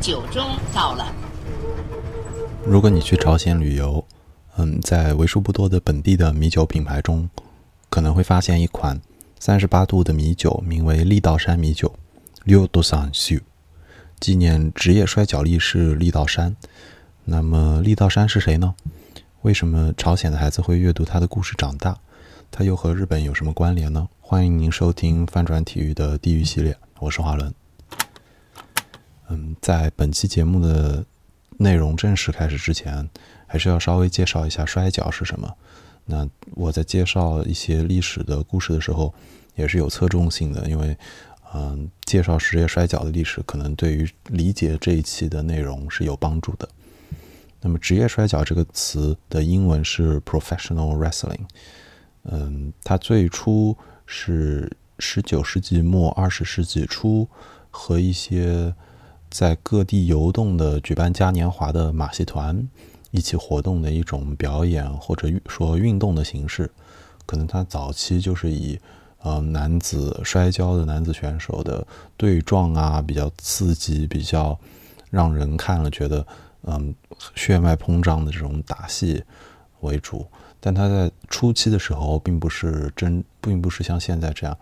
九中到了。如果你去朝鲜旅游，嗯，在为数不多的本地的米酒品牌中，可能会发现一款三十八度的米酒，名为利道山米酒 （Liudosanju），纪念职业摔角力士利道山。那么，利道山是谁呢？为什么朝鲜的孩子会阅读他的故事长大？他又和日本有什么关联呢？欢迎您收听《翻转体育的地狱系列》。我是华伦。嗯，在本期节目的内容正式开始之前，还是要稍微介绍一下摔跤是什么。那我在介绍一些历史的故事的时候，也是有侧重性的，因为嗯，介绍职业摔跤的历史，可能对于理解这一期的内容是有帮助的。那么，职业摔跤这个词的英文是 professional wrestling。嗯，它最初是十九世纪末二十世纪初和一些在各地游动的举办嘉年华的马戏团一起活动的一种表演或者说运动的形式。可能它早期就是以呃男子摔跤的男子选手的对撞啊，比较刺激，比较让人看了觉得。嗯，血脉膨胀的这种打戏为主，但他在初期的时候，并不是真，并不是像现在这样，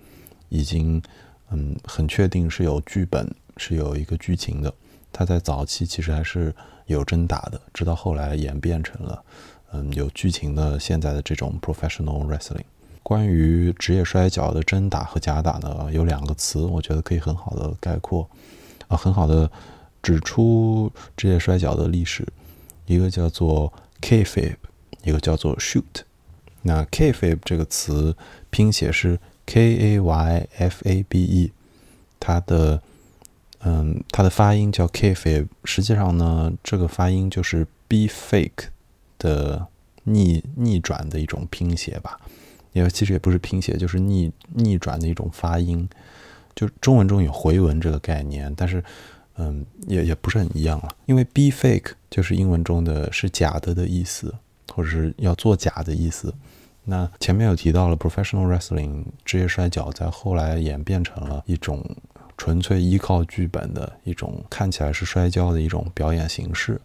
已经嗯很确定是有剧本，是有一个剧情的。他在早期其实还是有真打的，直到后来演变成了嗯有剧情的现在的这种 professional wrestling。关于职业摔跤的真打和假打呢，有两个词，我觉得可以很好的概括，啊，很好的。指出职业摔跤的历史，一个叫做 KFab，一个叫做 shoot。那 KFab 这个词拼写是 k a y f a b e，它的嗯，它的发音叫 K Fake，。实际上呢，这个发音就是 be fake 的逆逆转的一种拼写吧，因为其实也不是拼写，就是逆逆转的一种发音。就中文中有回文这个概念，但是。嗯，也也不是很一样了，因为 be fake 就是英文中的是假的的意思，或者是要做假的意思。那前面有提到了 professional wrestling 职业摔跤，在后来演变成了一种纯粹依靠剧本的一种看起来是摔跤的一种表演形式。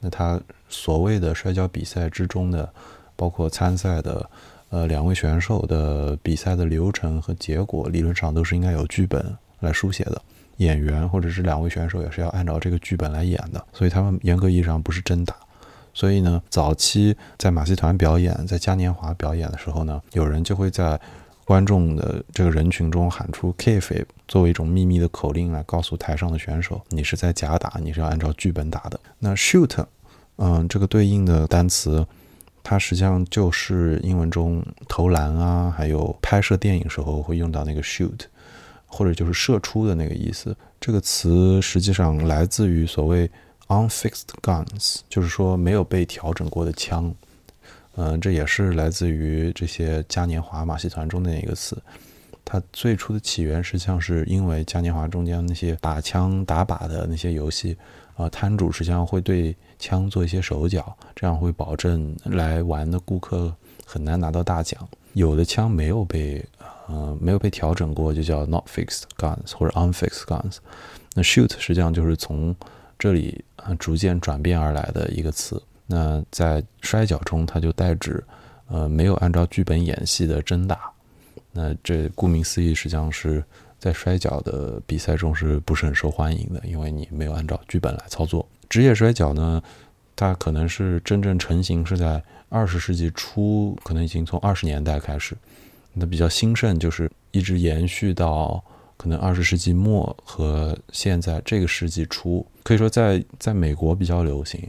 那它所谓的摔跤比赛之中的，包括参赛的呃两位选手的比赛的流程和结果，理论上都是应该有剧本来书写的。演员或者是两位选手也是要按照这个剧本来演的，所以他们严格意义上不是真打。所以呢，早期在马戏团表演、在嘉年华表演的时候呢，有人就会在观众的这个人群中喊出 k f 作为一种秘密的口令来告诉台上的选手，你是在假打，你是要按照剧本打的。那 shoot，嗯，这个对应的单词，它实际上就是英文中投篮啊，还有拍摄电影时候会用到那个 shoot。或者就是射出的那个意思。这个词实际上来自于所谓 unfixed guns，就是说没有被调整过的枪。嗯，这也是来自于这些嘉年华马戏团中的一个词。它最初的起源实际上是因为嘉年华中间那些打枪打靶的那些游戏，啊，摊主实际上会对枪做一些手脚，这样会保证来玩的顾客很难拿到大奖。有的枪没有被。呃，没有被调整过，就叫 not fixed guns 或者 unfixed guns。那 shoot 实际上就是从这里啊逐渐转变而来的一个词。那在摔跤中，它就代指呃没有按照剧本演戏的真打。那这顾名思义，实际上是在摔跤的比赛中是不是很受欢迎的？因为你没有按照剧本来操作。职业摔跤呢，它可能是真正成型是在二十世纪初，可能已经从二十年代开始。那比较兴盛，就是一直延续到可能二十世纪末和现在这个世纪初，可以说在在美国比较流行，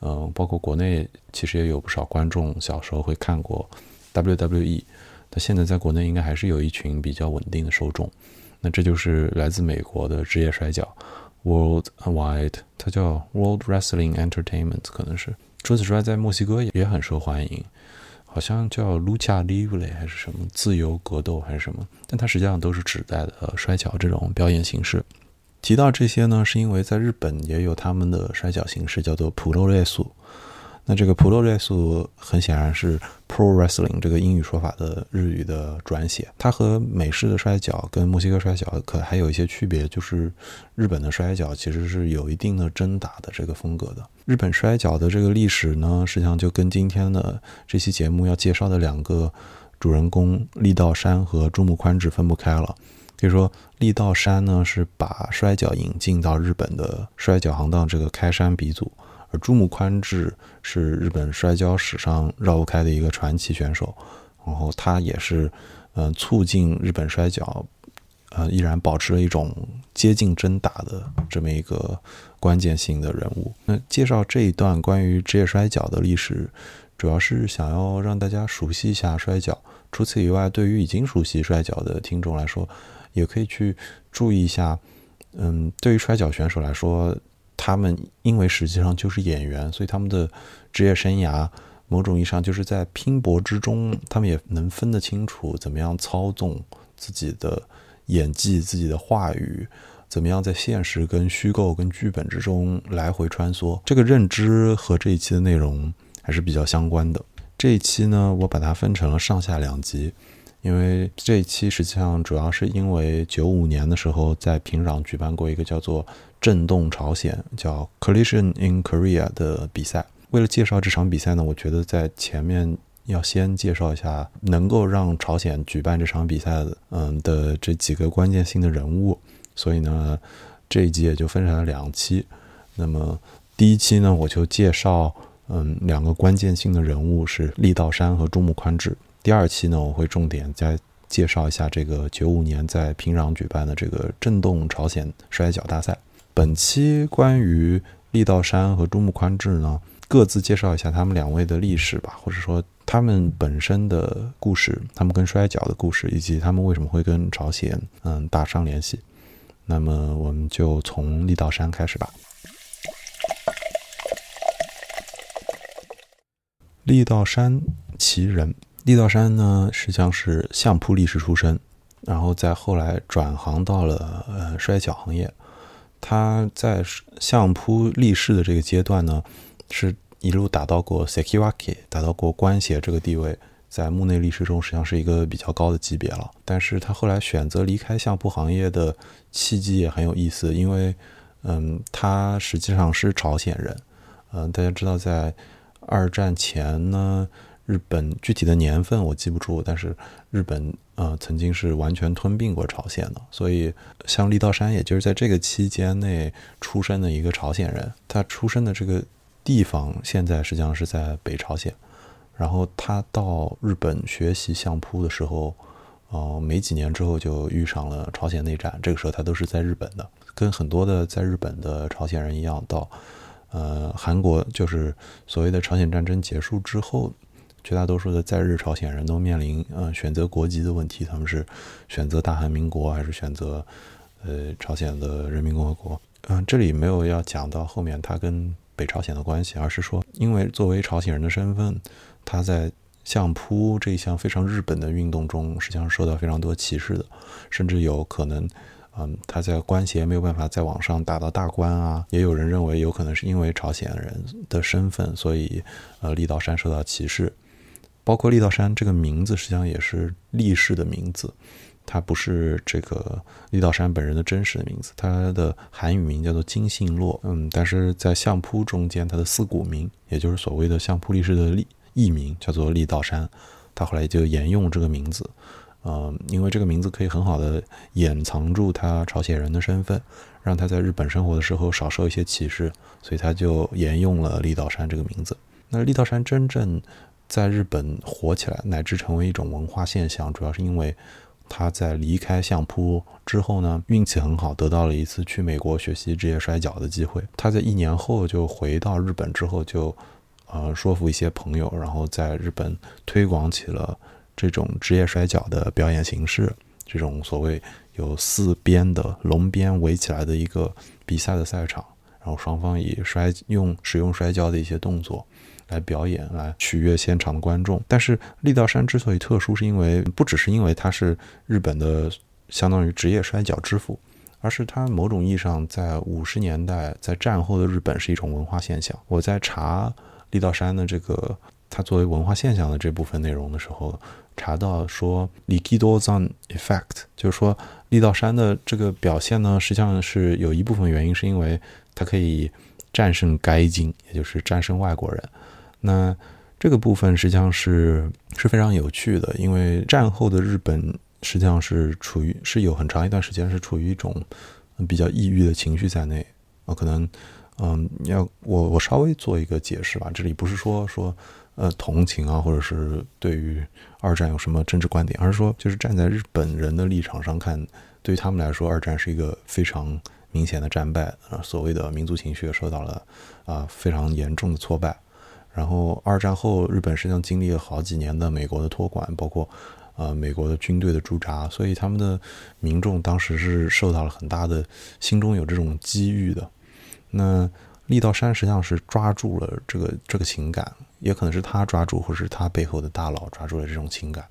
嗯，包括国内其实也有不少观众小时候会看过 WWE，但现在在国内应该还是有一群比较稳定的受众。那这就是来自美国的职业摔角 Worldwide，它叫 World Wrestling Entertainment，可能是。除此之外，在墨西哥也也很受欢迎。好像叫 Lucha Libre 还是什么自由格斗还是什么，但它实际上都是指代的摔跤这种表演形式。提到这些呢，是因为在日本也有他们的摔跤形式，叫做普洛瑞素。那这个普罗列素很显然是 pro wrestling 这个英语说法的日语的转写。它和美式的摔跤跟墨西哥摔跤可还有一些区别，就是日本的摔跤其实是有一定的真打的这个风格的。日本摔跤的这个历史呢，实际上就跟今天的这期节目要介绍的两个主人公力道山和朱木宽治分不开了。可以说，力道山呢是把摔跤引进到日本的摔跤行当这个开山鼻祖，而朱木宽治是日本摔跤史上绕不开的一个传奇选手。然后他也是，嗯，促进日本摔跤，呃，依然保持了一种接近真打的这么一个关键性的人物。那介绍这一段关于职业摔跤的历史，主要是想要让大家熟悉一下摔跤。除此以外，对于已经熟悉摔跤的听众来说，也可以去注意一下，嗯，对于摔跤选手来说，他们因为实际上就是演员，所以他们的职业生涯某种意义上就是在拼搏之中，他们也能分得清楚怎么样操纵自己的演技、自己的话语，怎么样在现实跟虚构跟剧本之中来回穿梭。这个认知和这一期的内容还是比较相关的。这一期呢，我把它分成了上下两集。因为这一期实际上主要是因为九五年的时候在平壤举办过一个叫做“震动朝鲜”叫 “Collision in Korea” 的比赛。为了介绍这场比赛呢，我觉得在前面要先介绍一下能够让朝鲜举办这场比赛的，嗯的这几个关键性的人物。所以呢，这一集也就分成了两期。那么第一期呢，我就介绍嗯两个关键性的人物是立道山和中木宽治。第二期呢，我会重点再介绍一下这个九五年在平壤举办的这个震动朝鲜摔跤大赛。本期关于力道山和中木宽治呢，各自介绍一下他们两位的历史吧，或者说他们本身的故事，他们跟摔跤的故事，以及他们为什么会跟朝鲜嗯打上联系。那么我们就从力道山开始吧。力道山，其人。力道山呢，实际上是相扑力士出身，然后再后来转行到了呃摔跤行业。他在相扑立士的这个阶段呢，是一路打到过 Sekiwaki，打到过官衔这个地位，在幕内立士中实际上是一个比较高的级别了。但是他后来选择离开相扑行业的契机也很有意思，因为嗯，他实际上是朝鲜人。嗯，大家知道在二战前呢。日本具体的年份我记不住，但是日本呃曾经是完全吞并过朝鲜的，所以像立道山，也就是在这个期间内出生的一个朝鲜人。他出生的这个地方现在实际上是在北朝鲜。然后他到日本学习相扑的时候，呃，没几年之后就遇上了朝鲜内战。这个时候他都是在日本的，跟很多的在日本的朝鲜人一样，到呃韩国就是所谓的朝鲜战争结束之后。绝大多数的在日朝鲜人都面临呃选择国籍的问题，他们是选择大韩民国还是选择呃朝鲜的人民共和国？嗯，这里没有要讲到后面他跟北朝鲜的关系，而是说，因为作为朝鲜人的身份，他在相扑这一项非常日本的运动中，实际上受到非常多歧视的，甚至有可能，嗯，他在官衔没有办法再往上打到大官啊。也有人认为，有可能是因为朝鲜人的身份，所以呃立道山受到歧视。包括力道山这个名字，实际上也是力士的名字，它不是这个力道山本人的真实的名字。他的韩语名叫做金信洛，嗯，但是在相扑中间，他的四股名，也就是所谓的相扑力士的立艺名，叫做力道山。他后来就沿用这个名字，嗯，因为这个名字可以很好的掩藏住他朝鲜人的身份，让他在日本生活的时候少受一些歧视，所以他就沿用了力道山这个名字。那力道山真正。在日本火起来，乃至成为一种文化现象，主要是因为他在离开相扑之后呢，运气很好，得到了一次去美国学习职业摔跤的机会。他在一年后就回到日本之后，就呃说服一些朋友，然后在日本推广起了这种职业摔跤的表演形式，这种所谓有四边的龙边围起来的一个比赛的赛场，然后双方以摔用使用摔跤的一些动作。来表演，来取悦现场的观众。但是立道山之所以特殊，是因为不只是因为他是日本的相当于职业摔跤之父，而是他某种意义上在五十年代在战后的日本是一种文化现象。我在查立道山的这个它作为文化现象的这部分内容的时候，查到说 liquido zan effect，就是说力道山的这个表现呢，实际上是有一部分原因是因为它可以战胜该金，也就是战胜外国人。那这个部分实际上是是非常有趣的，因为战后的日本实际上是处于是有很长一段时间是处于一种比较抑郁的情绪在内啊，可能嗯，要我我稍微做一个解释吧，这里不是说说呃同情啊，或者是对于二战有什么政治观点，而是说就是站在日本人的立场上看，对于他们来说，二战是一个非常明显的战败啊，所谓的民族情绪受到了啊非常严重的挫败。然后二战后，日本实际上经历了好几年的美国的托管，包括呃美国的军队的驻扎，所以他们的民众当时是受到了很大的，心中有这种机遇的。那立道山实际上是抓住了这个这个情感，也可能是他抓住，或是他背后的大佬抓住了这种情感。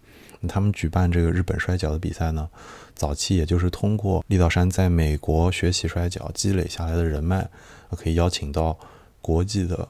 他们举办这个日本摔跤的比赛呢，早期也就是通过立道山在美国学习摔跤积累下来的人脉，可以邀请到国际的。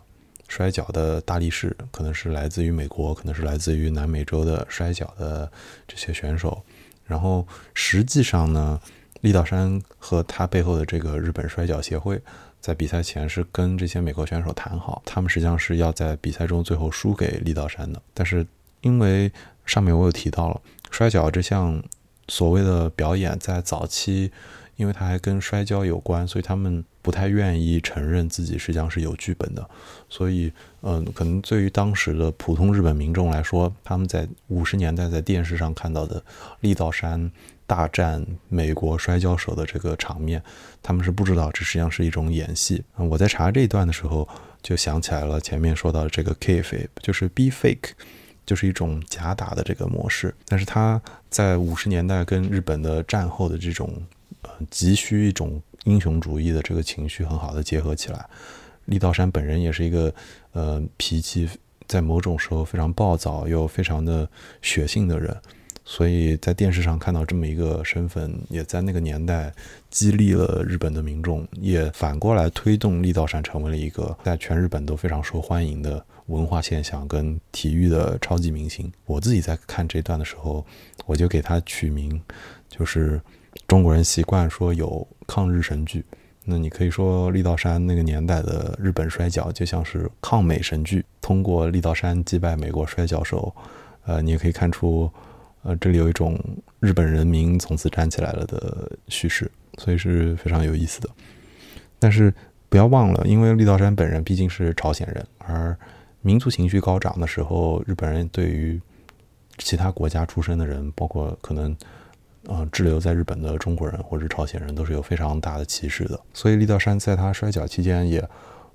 摔跤的大力士可能是来自于美国，可能是来自于南美洲的摔跤的这些选手。然后实际上呢，立道山和他背后的这个日本摔跤协会，在比赛前是跟这些美国选手谈好，他们实际上是要在比赛中最后输给立道山的。但是因为上面我有提到了摔跤这项所谓的表演，在早期。因为它还跟摔跤有关，所以他们不太愿意承认自己实际上是有剧本的。所以，嗯，可能对于当时的普通日本民众来说，他们在五十年代在电视上看到的立道山大战美国摔跤手的这个场面，他们是不知道这实际上是一种演戏。我在查这一段的时候，就想起来了前面说到的这个 k f a 就是 be fake，就是一种假打的这个模式。但是他在五十年代跟日本的战后的这种急需一种英雄主义的这个情绪很好的结合起来。立道山本人也是一个呃脾气在某种时候非常暴躁又非常的血性的人，所以在电视上看到这么一个身份，也在那个年代激励了日本的民众，也反过来推动立道山成为了一个在全日本都非常受欢迎的文化现象跟体育的超级明星。我自己在看这段的时候，我就给他取名就是。中国人习惯说有抗日神剧，那你可以说立道山那个年代的日本摔跤就像是抗美神剧，通过立道山击败美国摔跤手，呃，你也可以看出，呃，这里有一种日本人民从此站起来了的叙事，所以是非常有意思的。但是不要忘了，因为立道山本人毕竟是朝鲜人，而民族情绪高涨的时候，日本人对于其他国家出身的人，包括可能。呃，滞留在日本的中国人或者朝鲜人都是有非常大的歧视的，所以立道山在他摔跤期间也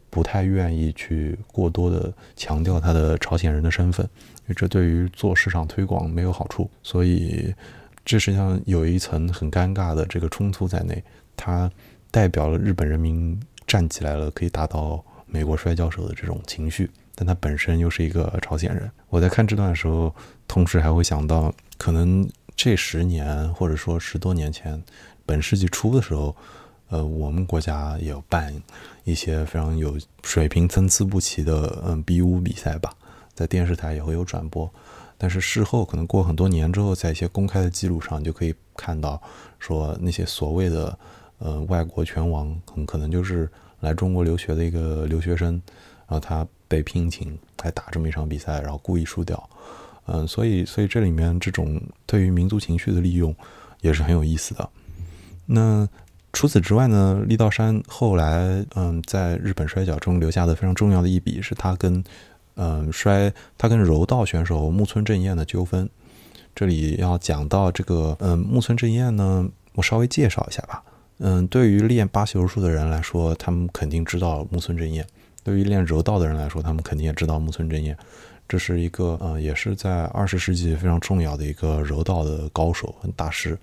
不太愿意去过多的强调他的朝鲜人的身份，因为这对于做市场推广没有好处。所以这实际上有一层很尴尬的这个冲突在内，他代表了日本人民站起来了，可以打倒美国摔跤手的这种情绪，但他本身又是一个朝鲜人。我在看这段的时候，同时还会想到可能。这十年或者说十多年前，本世纪初的时候，呃，我们国家也有办一些非常有水平参差不齐的嗯比武比赛吧，在电视台也会有转播。但是事后可能过很多年之后，在一些公开的记录上就可以看到，说那些所谓的呃外国拳王，很可能就是来中国留学的一个留学生，然后他被聘请来打这么一场比赛，然后故意输掉。嗯，所以，所以这里面这种对于民族情绪的利用也是很有意思的。那除此之外呢，立道山后来嗯，在日本摔跤中留下的非常重要的一笔，是他跟嗯摔他跟柔道选手木村正彦的纠纷。这里要讲到这个嗯木村正彦呢，我稍微介绍一下吧。嗯，对于练巴西柔术的人来说，他们肯定知道木村正彦；对于练柔道的人来说，他们肯定也知道木村正彦。这是一个呃，也是在二十世纪非常重要的一个柔道的高手大师。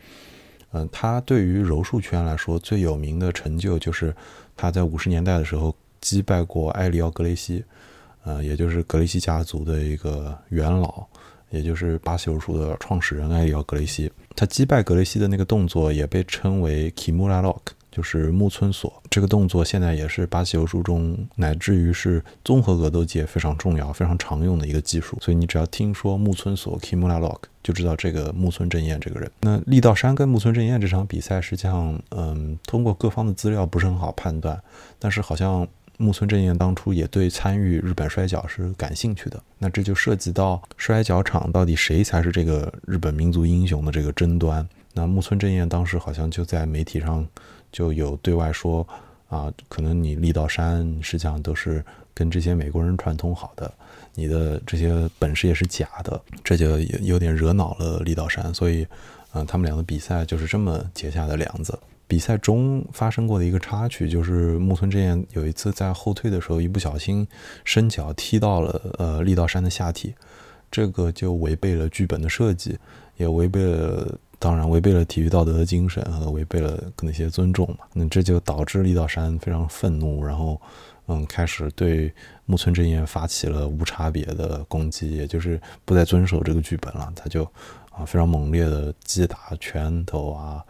嗯，他对于柔术圈来说最有名的成就就是他在五十年代的时候击败过埃里奥·格雷西，呃，也就是格雷西家族的一个元老，也就是巴西柔术的创始人埃里奥·格雷西。他击败格雷西的那个动作也被称为 Kimura Lock，就是木村锁这个动作，现在也是巴西柔术中乃至于是综合格斗界非常重要、非常常用的一个技术。所以你只要听说木村锁 （Kimura Lock），就知道这个木村正彦这个人。那力道山跟木村正彦这场比赛，实际上，嗯，通过各方的资料不是很好判断，但是好像木村正彦当初也对参与日本摔跤是感兴趣的。那这就涉及到摔跤场到底谁才是这个日本民族英雄的这个争端。那木村正彦当时好像就在媒体上。就有对外说啊，可能你力道山实际上都是跟这些美国人串通好的，你的这些本事也是假的，这就有点惹恼了力道山，所以，嗯，他们俩的比赛就是这么结下的梁子。比赛中发生过的一个插曲就是木村真彦有一次在后退的时候一不小心伸脚踢到了呃力道山的下体，这个就违背了剧本的设计，也违背了。当然违背了体育道德的精神和违背了那些尊重嘛，那这就导致力道山非常愤怒，然后，嗯，开始对木村真彦发起了无差别的攻击，也就是不再遵守这个剧本了。他就啊非常猛烈的击打拳头啊，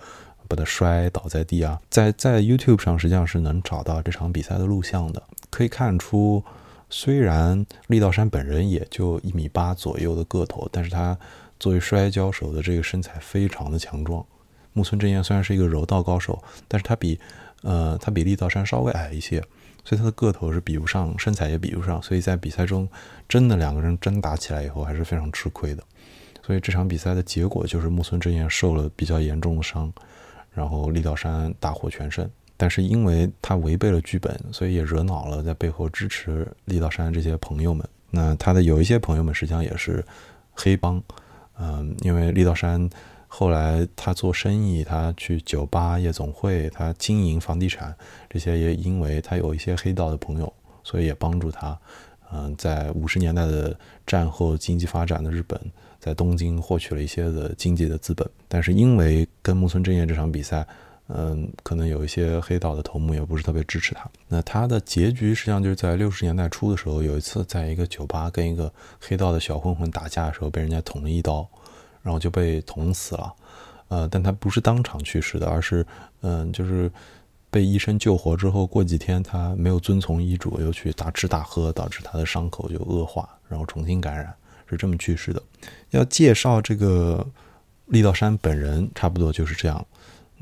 把他摔倒在地啊。在在 YouTube 上实际上是能找到这场比赛的录像的，可以看出，虽然力道山本人也就一米八左右的个头，但是他。作为摔跤手的这个身材非常的强壮，木村真彦虽然是一个柔道高手，但是他比，呃，他比力道山稍微矮一些，所以他的个头是比不上，身材也比不上，所以在比赛中真的两个人真打起来以后还是非常吃亏的，所以这场比赛的结果就是木村真彦受了比较严重的伤，然后力道山大获全胜，但是因为他违背了剧本，所以也惹恼了在背后支持力道山这些朋友们。那他的有一些朋友们实际上也是黑帮。嗯，因为力道山后来他做生意，他去酒吧、夜总会，他经营房地产，这些也因为他有一些黑道的朋友，所以也帮助他。嗯，在五十年代的战后经济发展的日本，在东京获取了一些的经济的资本。但是因为跟木村正彦这场比赛，嗯，可能有一些黑道的头目也不是特别支持他。那他的结局实际上就是在六十年代初的时候，有一次在一个酒吧跟一个黑道的小混混打架的时候，被人家捅了一刀，然后就被捅死了。呃，但他不是当场去世的，而是嗯，就是被医生救活之后，过几天他没有遵从医嘱，又去大吃大喝，导致他的伤口就恶化，然后重新感染，是这么去世的。要介绍这个力道山本人，差不多就是这样。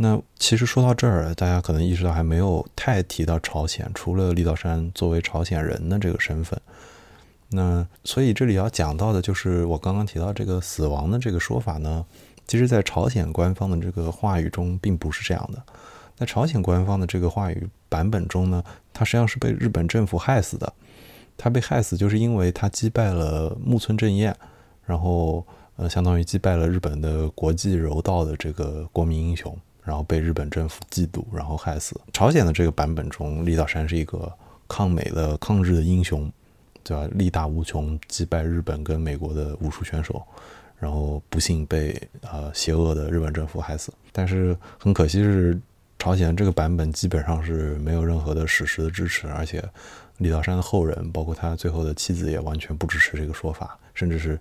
那其实说到这儿，大家可能意识到还没有太提到朝鲜，除了李道山作为朝鲜人的这个身份。那所以这里要讲到的就是我刚刚提到这个死亡的这个说法呢，其实在朝鲜官方的这个话语中并不是这样的。在朝鲜官方的这个话语版本中呢，他实际上是被日本政府害死的。他被害死就是因为他击败了木村正彦，然后呃，相当于击败了日本的国际柔道的这个国民英雄。然后被日本政府嫉妒，然后害死。朝鲜的这个版本中，李道山是一个抗美的、抗日的英雄，对吧？力大无穷，击败日本跟美国的武术选手，然后不幸被呃邪恶的日本政府害死。但是很可惜是，朝鲜这个版本基本上是没有任何的史实的支持，而且李道山的后人，包括他最后的妻子，也完全不支持这个说法，甚至是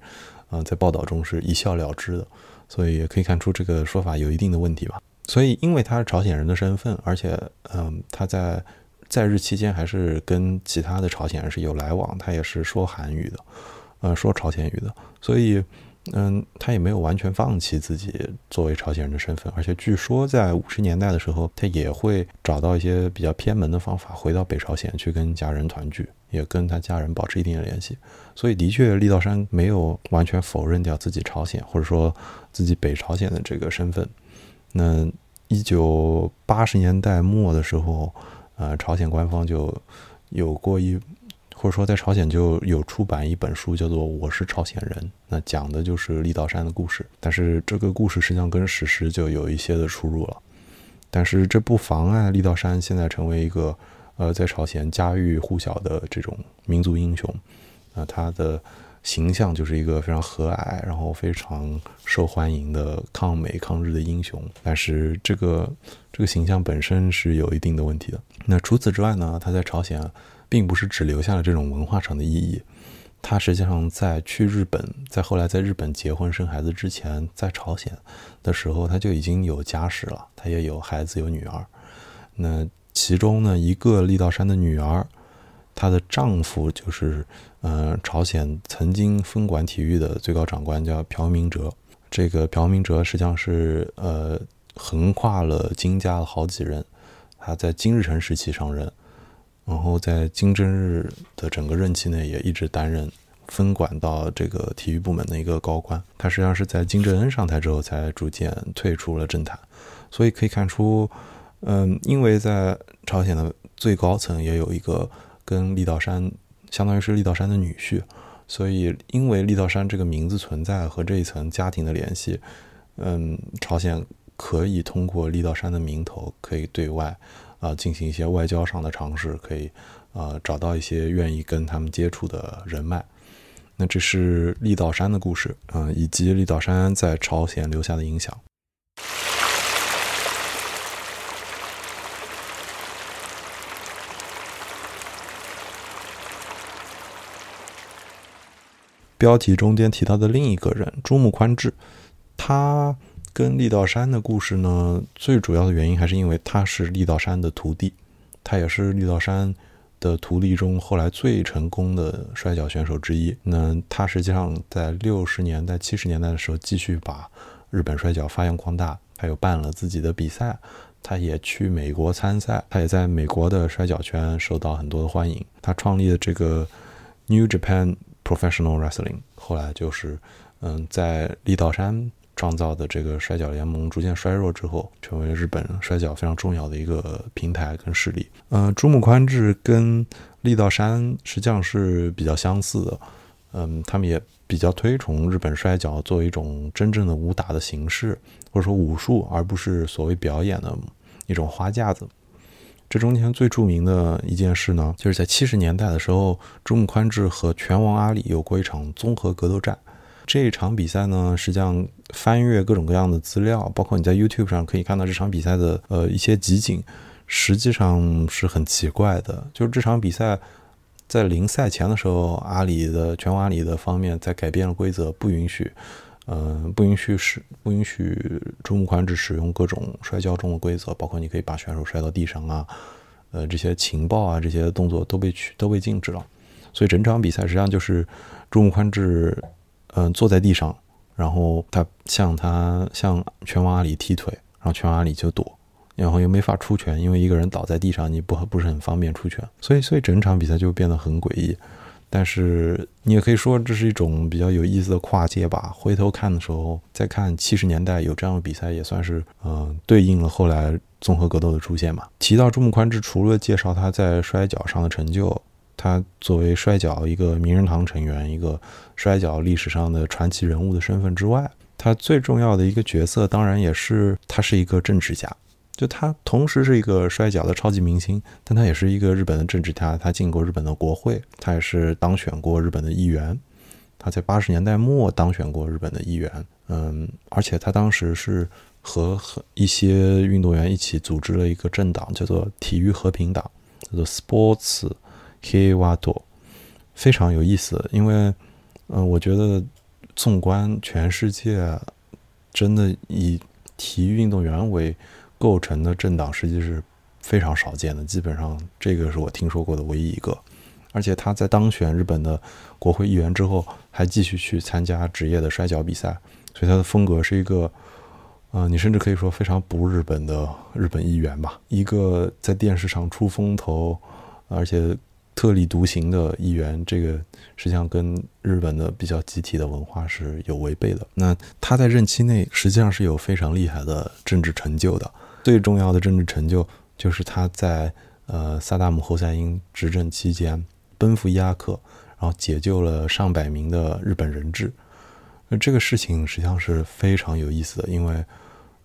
嗯在报道中是一笑了之的。所以也可以看出这个说法有一定的问题吧。所以，因为他是朝鲜人的身份，而且，嗯，他在在日期间还是跟其他的朝鲜人是有来往，他也是说韩语的，呃，说朝鲜语的，所以，嗯，他也没有完全放弃自己作为朝鲜人的身份，而且据说在五十年代的时候，他也会找到一些比较偏门的方法，回到北朝鲜去跟家人团聚，也跟他家人保持一定的联系。所以，的确，立道山没有完全否认掉自己朝鲜或者说自己北朝鲜的这个身份。那一九八十年代末的时候，呃，朝鲜官方就有过一，或者说在朝鲜就有出版一本书，叫做《我是朝鲜人》，那讲的就是立道山的故事。但是这个故事实际上跟史实就有一些的出入了。但是这不妨碍立道山现在成为一个呃在朝鲜家喻户晓的这种民族英雄。那他的。形象就是一个非常和蔼，然后非常受欢迎的抗美抗日的英雄。但是这个这个形象本身是有一定的问题的。那除此之外呢？他在朝鲜并不是只留下了这种文化上的意义，他实际上在去日本，在后来在日本结婚生孩子之前，在朝鲜的时候他就已经有家室了，他也有孩子有女儿。那其中呢，一个力道山的女儿，她的丈夫就是，呃，朝鲜曾经分管体育的最高长官，叫朴明哲。这个朴明哲实际上是，呃，横跨了金家的好几任。他在金日成时期上任，然后在金正日的整个任期内也一直担任分管到这个体育部门的一个高官。他实际上是在金正恩上台之后才逐渐退出了政坛。所以可以看出，嗯，因为在朝鲜的最高层也有一个跟立道山，相当于是立道山的女婿，所以因为立道山这个名字存在和这一层家庭的联系，嗯，朝鲜可以通过立道山的名头，可以对外啊进行一些外交上的尝试，可以啊找到一些愿意跟他们接触的人脉。那这是立道山的故事，嗯，以及立道山在朝鲜留下的影响。标题中间提到的另一个人朱木宽志，他跟立道山的故事呢，最主要的原因还是因为他是立道山的徒弟，他也是立道山的徒弟中后来最成功的摔跤选手之一。那他实际上在六十年代、七十年代的时候，继续把日本摔跤发扬光大，他又办了自己的比赛，他也去美国参赛，他也在美国的摔跤圈受到很多的欢迎。他创立的这个 New Japan。Professional wrestling，后来就是，嗯，在立道山创造的这个摔跤联盟逐渐衰弱之后，成为日本摔跤非常重要的一个平台跟势力。嗯，竹木宽志跟立道山实际上是比较相似的，嗯，他们也比较推崇日本摔跤作为一种真正的武打的形式，或者说武术，而不是所谓表演的一种花架子。这中间最著名的一件事呢，就是在七十年代的时候，中木宽志和拳王阿里有过一场综合格斗战。这一场比赛呢，实际上翻阅各种各样的资料，包括你在 YouTube 上可以看到这场比赛的呃一些集锦，实际上是很奇怪的。就是这场比赛在临赛前的时候，阿里的拳王阿里的方面在改变了规则，不允许。嗯，不允许使不允许朱木宽只使用各种摔跤中的规则，包括你可以把选手摔到地上啊，呃，这些情报啊，这些动作都被取都被禁止了。所以整场比赛实际上就是朱木宽志，嗯，坐在地上，然后他向他向拳王阿里踢腿，然后拳王阿里就躲，然后又没法出拳，因为一个人倒在地上，你不不是很方便出拳，所以所以整场比赛就变得很诡异。但是你也可以说这是一种比较有意思的跨界吧。回头看的时候，再看七十年代有这样的比赛，也算是嗯对应了后来综合格斗的出现嘛。提到朱木宽志，除了介绍他在摔跤上的成就，他作为摔跤一个名人堂成员，一个摔跤历史上的传奇人物的身份之外，他最重要的一个角色，当然也是他是一个政治家。就他同时是一个摔跤的超级明星，但他也是一个日本的政治家。他进过日本的国会，他也是当选过日本的议员。他在八十年代末当选过日本的议员。嗯，而且他当时是和一些运动员一起组织了一个政党，叫做体育和平党，叫做 Sports Hiwato，非常有意思。因为，嗯，我觉得纵观全世界，真的以体育运动员为构成的政党实际是非常少见的，基本上这个是我听说过的唯一一个。而且他在当选日本的国会议员之后，还继续去参加职业的摔跤比赛，所以他的风格是一个，呃，你甚至可以说非常不日本的日本议员吧，一个在电视上出风头，而且。特立独行的议员，这个实际上跟日本的比较集体的文化是有违背的。那他在任期内实际上是有非常厉害的政治成就的。最重要的政治成就就是他在呃萨达姆侯赛因执政期间奔赴伊拉克，然后解救了上百名的日本人质。那这个事情实际上是非常有意思的，因为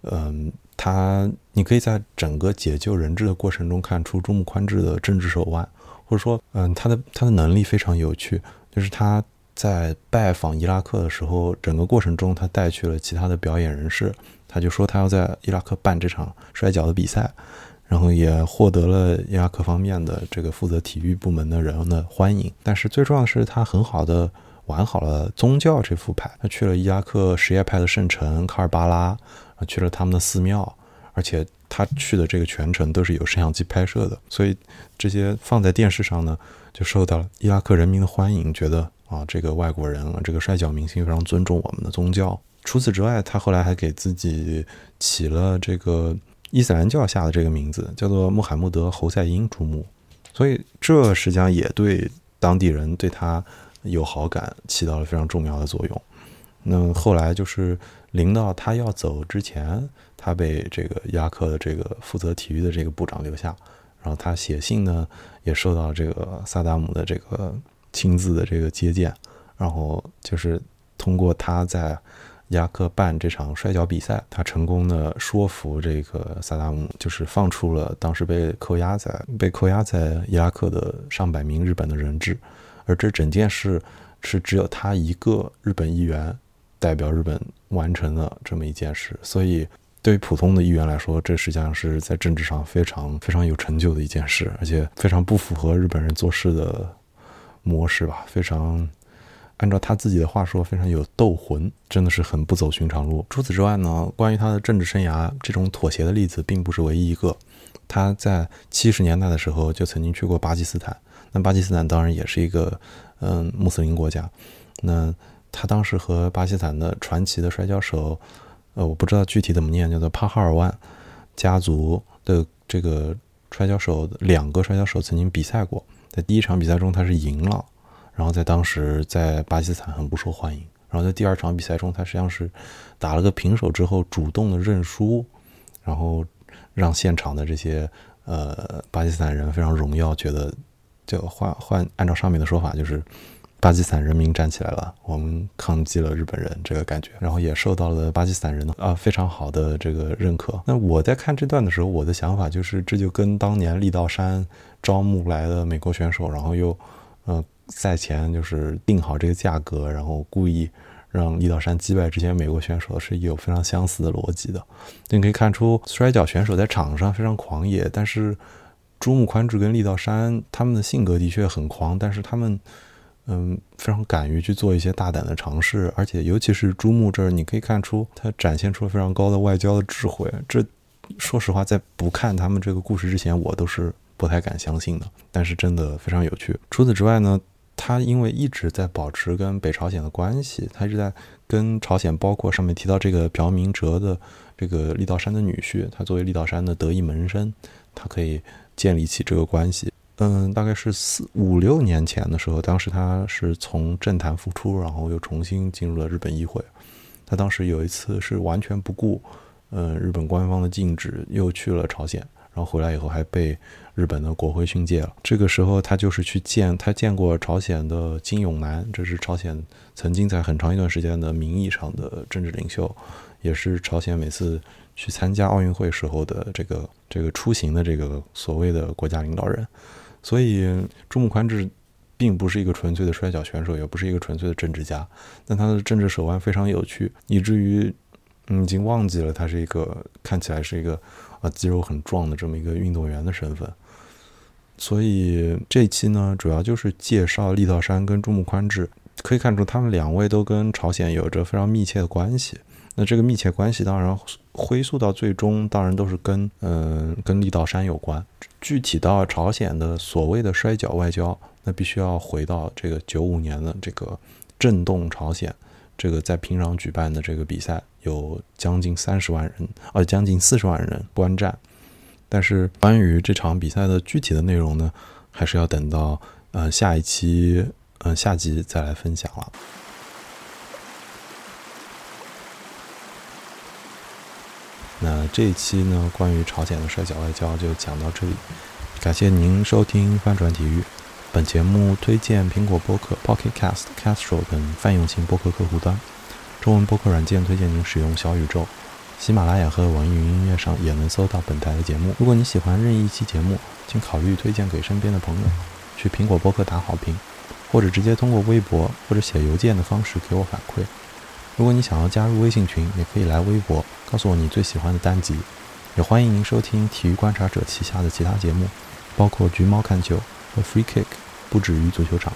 嗯，他你可以在整个解救人质的过程中看出中木宽治的政治手腕。或者说，嗯，他的他的能力非常有趣，就是他在拜访伊拉克的时候，整个过程中他带去了其他的表演人士，他就说他要在伊拉克办这场摔跤的比赛，然后也获得了伊拉克方面的这个负责体育部门的人的欢迎。但是最重要的是，他很好的玩好了宗教这副牌，他去了伊拉克什叶派的圣城卡尔巴拉，去了他们的寺庙，而且。他去的这个全程都是有摄像机拍摄的，所以这些放在电视上呢，就受到了伊拉克人民的欢迎，觉得啊，这个外国人，这个摔跤明星非常尊重我们的宗教。除此之外，他后来还给自己起了这个伊斯兰教下的这个名字，叫做穆罕默德·侯赛因朱穆，所以这实际上也对当地人对他有好感起到了非常重要的作用。那后来就是临到他要走之前，他被这个伊拉克的这个负责体育的这个部长留下，然后他写信呢，也受到这个萨达姆的这个亲自的这个接见，然后就是通过他在伊拉克办这场摔跤比赛，他成功的说服这个萨达姆，就是放出了当时被扣押在被扣押在伊拉克的上百名日本的人质，而这整件事是只有他一个日本议员。代表日本完成了这么一件事，所以对于普通的议员来说，这实际上是在政治上非常非常有成就的一件事，而且非常不符合日本人做事的模式吧。非常按照他自己的话说，非常有斗魂，真的是很不走寻常路。除此之外呢，关于他的政治生涯，这种妥协的例子并不是唯一一个。他在七十年代的时候就曾经去过巴基斯坦，那巴基斯坦当然也是一个嗯穆斯林国家，那。他当时和巴基斯坦的传奇的摔跤手，呃，我不知道具体怎么念，叫做帕哈尔万家族的这个摔跤手，两个摔跤手曾经比赛过。在第一场比赛中，他是赢了，然后在当时在巴基斯坦很不受欢迎。然后在第二场比赛中，他实际上是打了个平手之后，主动的认输，然后让现场的这些呃巴基斯坦人非常荣耀，觉得就换换按照上面的说法就是。巴基斯坦人民站起来了，我们抗击了日本人这个感觉，然后也受到了巴基斯坦人啊非常好的这个认可。那我在看这段的时候，我的想法就是，这就跟当年力道山招募来的美国选手，然后又呃赛前就是定好这个价格，然后故意让力道山击败这些美国选手，是有非常相似的逻辑的。你可以看出，摔跤选手在场上非常狂野，但是朱木宽志跟力道山他们的性格的确很狂，但是他们。嗯，非常敢于去做一些大胆的尝试，而且尤其是朱木这儿，你可以看出他展现出了非常高的外交的智慧。这，说实话，在不看他们这个故事之前，我都是不太敢相信的。但是真的非常有趣。除此之外呢，他因为一直在保持跟北朝鲜的关系，他一直在跟朝鲜，包括上面提到这个朴明哲的这个力道山的女婿，他作为力道山的得意门生，他可以建立起这个关系。嗯，大概是四五六年前的时候，当时他是从政坛复出，然后又重新进入了日本议会。他当时有一次是完全不顾，嗯，日本官方的禁止，又去了朝鲜，然后回来以后还被日本的国会训诫了。这个时候他就是去见他见过朝鲜的金永南，这是朝鲜曾经在很长一段时间的名义上的政治领袖，也是朝鲜每次去参加奥运会时候的这个这个出行的这个所谓的国家领导人。所以，朱木宽志并不是一个纯粹的摔跤选手，也不是一个纯粹的政治家，但他的政治手腕非常有趣，以至于已经忘记了他是一个看起来是一个啊肌肉很壮的这么一个运动员的身份。所以这期呢，主要就是介绍力道山跟朱木宽志，可以看出他们两位都跟朝鲜有着非常密切的关系。那这个密切关系，当然回溯到最终，当然都是跟嗯跟力道山有关。具体到朝鲜的所谓的摔跤外交，那必须要回到这个九五年的这个震动朝鲜，这个在平壤举办的这个比赛，有将近三十万人，呃，将近四十万人观战。但是关于这场比赛的具体的内容呢，还是要等到呃下一期，嗯下集再来分享了。那这一期呢，关于朝鲜的摔跤外交就讲到这里。感谢您收听翻转体育。本节目推荐苹果播客 Pocket Cast、Castro 等泛用型播客客户端。中文播客软件推荐您使用小宇宙、喜马拉雅和网易云音乐上也能搜到本台的节目。如果你喜欢任意一期节目，请考虑推荐给身边的朋友。去苹果播客打好评，或者直接通过微博或者写邮件的方式给我反馈。如果你想要加入微信群，也可以来微博告诉我你最喜欢的单集。也欢迎您收听体育观察者旗下的其他节目，包括橘猫看球和 Free Kick，不止于足球场。